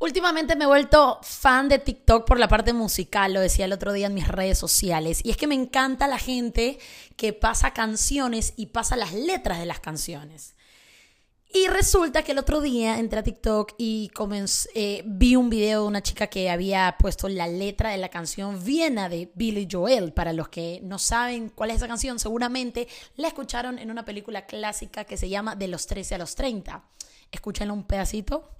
Últimamente me he vuelto fan de TikTok por la parte musical, lo decía el otro día en mis redes sociales. Y es que me encanta la gente que pasa canciones y pasa las letras de las canciones. Y resulta que el otro día entré a TikTok y eh, vi un video de una chica que había puesto la letra de la canción Viena de Billy Joel. Para los que no saben cuál es esa canción, seguramente la escucharon en una película clásica que se llama De los 13 a los 30. Escúchenlo un pedacito.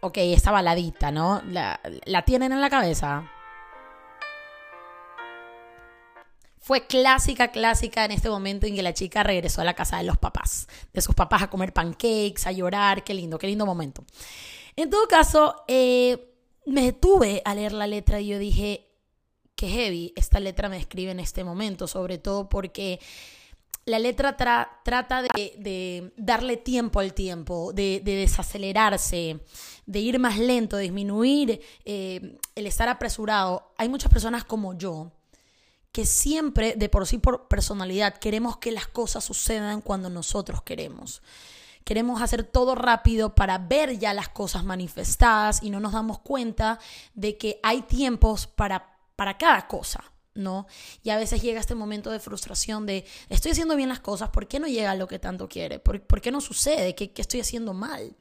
Ok, esa baladita, ¿no? La, tienen en la cabeza. Fue clásica, clásica en este momento en que la chica regresó a la casa de los papás, de sus papás a comer pancakes, a llorar, qué lindo, qué lindo momento. En todo caso, eh, me detuve a leer la letra y yo dije, qué heavy, esta letra me describe en este momento, sobre todo porque la letra trata de, darle tiempo al tiempo, de, desacelerarse, de ir más lento, de disminuir eh, el estar apresurado. Hay muchas personas como yo que siempre, de por sí por personalidad, queremos que las cosas sucedan cuando nosotros queremos. Queremos hacer todo rápido para ver ya las cosas manifestadas y no nos damos cuenta de que hay tiempos para, para cada cosa. ¿No? Y a veces llega este momento de frustración de, estoy haciendo bien las cosas, ¿por qué no llega a lo que tanto quiere? ¿Por, qué no sucede? ¿Qué, estoy haciendo mal?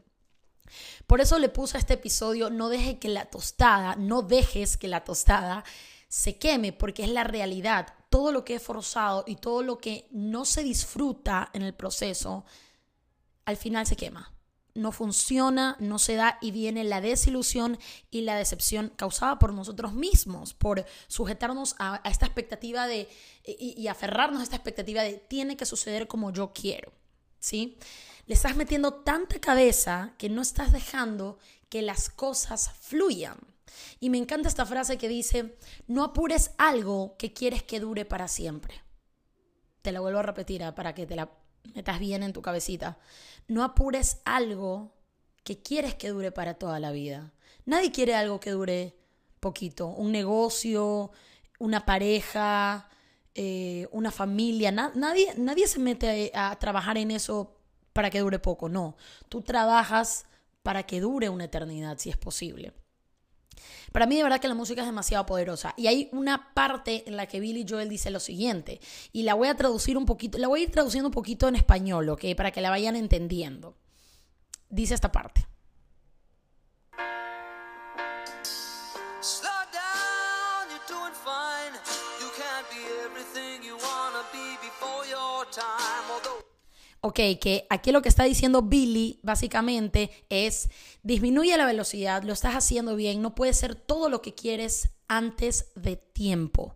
Por eso le puse a este episodio, no deje que la tostada, no dejes que la tostada se queme, porque es la realidad. Todo lo que es forzado y todo lo que no se disfruta en el proceso, al final se quema no funciona, no se da y viene la desilusión y la decepción causada por nosotros mismos, por sujetarnos a, esta expectativa de y, aferrarnos a esta expectativa de tiene que suceder como yo quiero, ¿sí? Le estás metiendo tanta cabeza que no estás dejando que las cosas fluyan. Y me encanta esta frase que dice, no apures algo que quieres que dure para siempre. Te la vuelvo a repetir ¿ah? para que te la metas bien en tu cabecita. No apures algo que quieres que dure para toda la vida. Nadie quiere algo que dure poquito. Un negocio, una pareja, eh, una familia. nadie, nadie se mete a, a trabajar en eso para que dure poco. No. Tú trabajas para que dure una eternidad, si es posible. Para mí de verdad que la música es demasiado poderosa y hay una parte en la que Billy Joel dice lo siguiente y la voy a traducir un poquito, la voy a ir traduciendo un poquito en español, ¿ok? Para que la vayan entendiendo. Dice esta parte. Ok, que aquí lo que está diciendo Billy básicamente es disminuye la velocidad, lo estás haciendo bien, no puede ser todo lo que quieres antes de tiempo.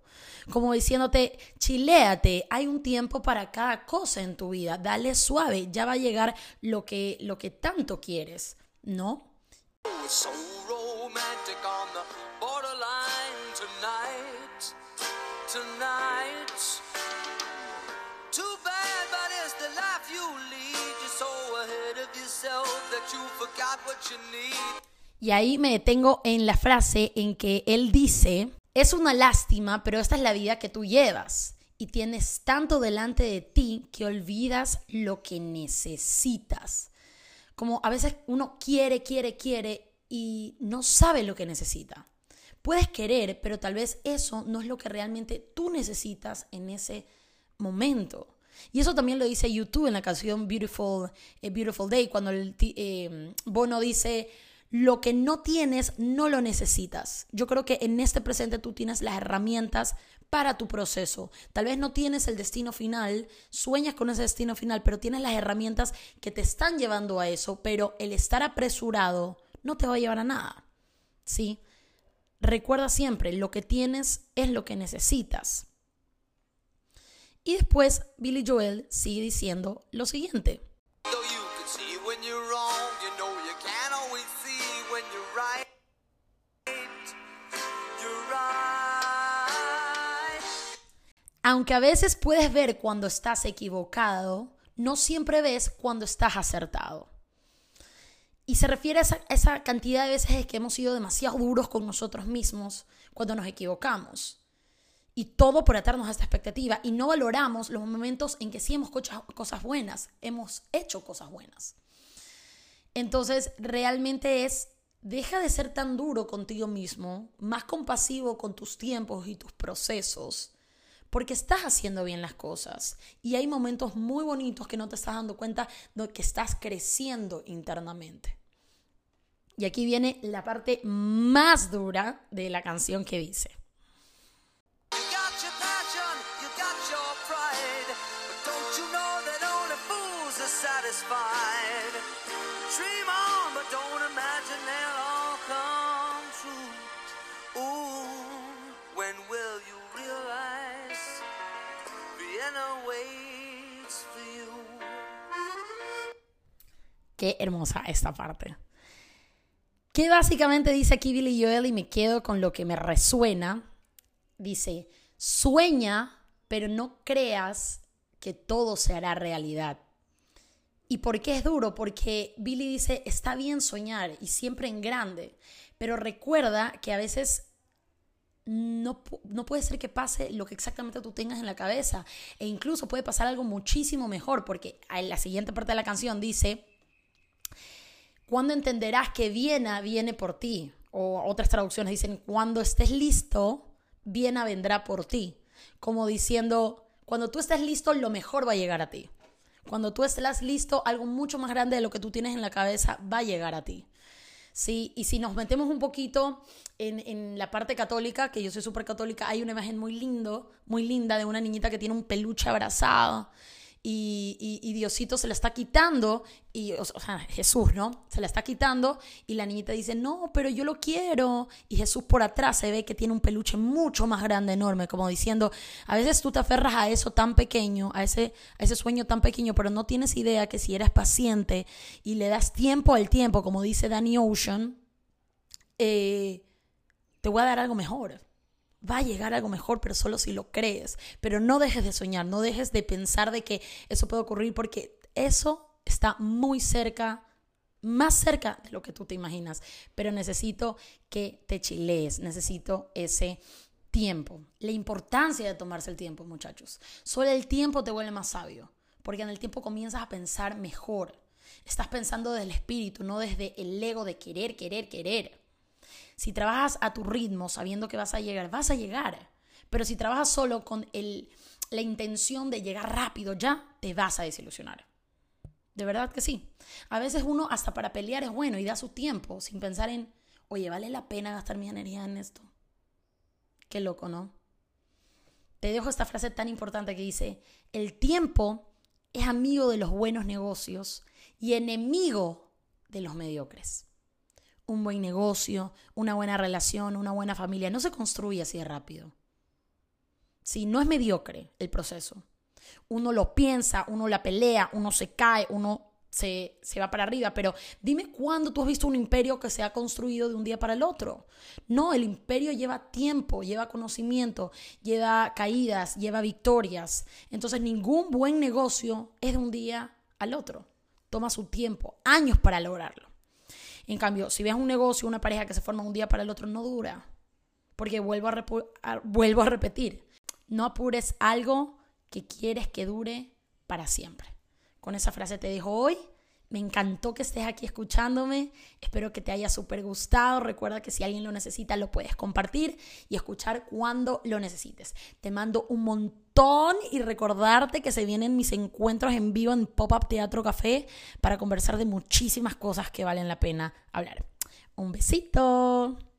Como diciéndote, chiléate, hay un tiempo para cada cosa en tu vida, dale suave, ya va a llegar lo que, lo que tanto quieres, ¿no? Y ahí me detengo en la frase en que él dice, es una lástima, pero esta es la vida que tú llevas. Y tienes tanto delante de ti que olvidas lo que necesitas. Como a veces uno quiere, quiere, quiere y no sabe lo que necesita. Puedes querer, pero tal vez eso no es lo que realmente tú necesitas en ese momento. Y eso también lo dice YouTube en la canción Beautiful, eh, Beautiful Day, cuando el, eh, Bono dice, lo que no tienes, no lo necesitas. Yo creo que en este presente tú tienes las herramientas para tu proceso. Tal vez no tienes el destino final, sueñas con ese destino final, pero tienes las herramientas que te están llevando a eso, pero el estar apresurado no te va a llevar a nada. ¿Sí? Recuerda siempre, lo que tienes es lo que necesitas. Y después Billy Joel sigue diciendo lo siguiente. Aunque a veces puedes ver cuando estás equivocado, no siempre ves cuando estás acertado. Y se refiere a esa, esa cantidad de veces que hemos sido demasiado duros con nosotros mismos cuando nos equivocamos. Y todo por atarnos a esta expectativa y no valoramos los momentos en que sí hemos hecho cosas buenas, hemos hecho cosas buenas. Entonces, realmente es, deja de ser tan duro contigo mismo, más compasivo con tus tiempos y tus procesos, porque estás haciendo bien las cosas y hay momentos muy bonitos que no te estás dando cuenta de que estás creciendo internamente. Y aquí viene la parte más dura de la canción que dice. Qué hermosa esta parte. Que básicamente dice aquí Billy Joel y me quedo con lo que me resuena. Dice, sueña, pero no creas que todo se hará realidad. ¿Y por qué es duro? Porque Billy dice, está bien soñar y siempre en grande, pero recuerda que a veces no, no, puede ser que pase lo que exactamente tú tengas en la cabeza. E incluso puede pasar algo muchísimo mejor, porque en la siguiente parte de la canción dice, cuando entenderás que Viena viene por ti? O otras traducciones dicen, cuando estés listo, Viena vendrá por ti. Como diciendo, cuando tú estés listo, lo mejor va a llegar a ti. Cuando tú estés listo, algo mucho más grande de lo que tú tienes en la cabeza va a llegar a ti. ¿sí? Y si nos metemos un poquito en, en la parte católica, que yo soy súper católica, hay una imagen muy lindo, muy linda de una niñita que tiene un peluche abrazado y, y, Diosito se la está quitando, y, o, sea, Jesús, ¿no? Se la está quitando y la niñita dice, no, pero yo lo quiero. Y Jesús por atrás se ve que tiene un peluche mucho más grande, enorme, como diciendo, a veces tú te aferras a eso tan pequeño, a ese, a ese sueño tan pequeño, pero no tienes idea que si eres paciente y le das tiempo al tiempo, como dice Danny Ocean, eh, te voy a dar algo mejor va a llegar algo mejor, pero solo si lo crees. Pero no dejes de soñar, no dejes de pensar de que eso puede ocurrir porque eso está muy cerca, más cerca de lo que tú te imaginas. Pero necesito que te chilees, necesito ese tiempo. La importancia de tomarse el tiempo, muchachos. Solo el tiempo te vuelve más sabio, porque en el tiempo comienzas a pensar mejor. Estás pensando desde el espíritu, no desde el ego de querer, querer, querer. Si trabajas a tu ritmo sabiendo que vas a llegar, vas a llegar. Pero si trabajas solo con el, la intención de llegar rápido ya, te vas a desilusionar. De verdad que sí. A veces uno hasta para pelear es bueno y da su tiempo sin pensar en, oye, ¿vale la pena gastar mi energía en esto? Qué loco, ¿no? Te dejo esta frase tan importante que dice, el tiempo es amigo de los buenos negocios y enemigo de los mediocres un buen negocio, una buena relación, una buena familia. No se construye así de rápido. Si no es mediocre el proceso. Uno lo piensa, uno la pelea, uno se cae, uno se, se, va para arriba, pero dime cuándo tú has visto un imperio que se ha construido de un día para el otro. No, el imperio lleva tiempo, lleva conocimiento, lleva caídas, lleva victorias. Entonces ningún buen negocio es de un día al otro. Toma su tiempo, años para lograrlo. En cambio, si ves un negocio, una pareja que se forma un día para el otro, no dura. Porque vuelvo a, vuelvo a repetir, no apures algo que quieres que dure para siempre. Con esa frase te dejo hoy. Me encantó que estés aquí escuchándome. Espero que te haya súper gustado. Recuerda que si alguien lo necesita, lo puedes compartir y escuchar cuando lo necesites. Te mando un montón y recordarte que se vienen mis encuentros en vivo en Pop-Up Teatro Café para conversar de muchísimas cosas que valen la pena hablar. Un besito.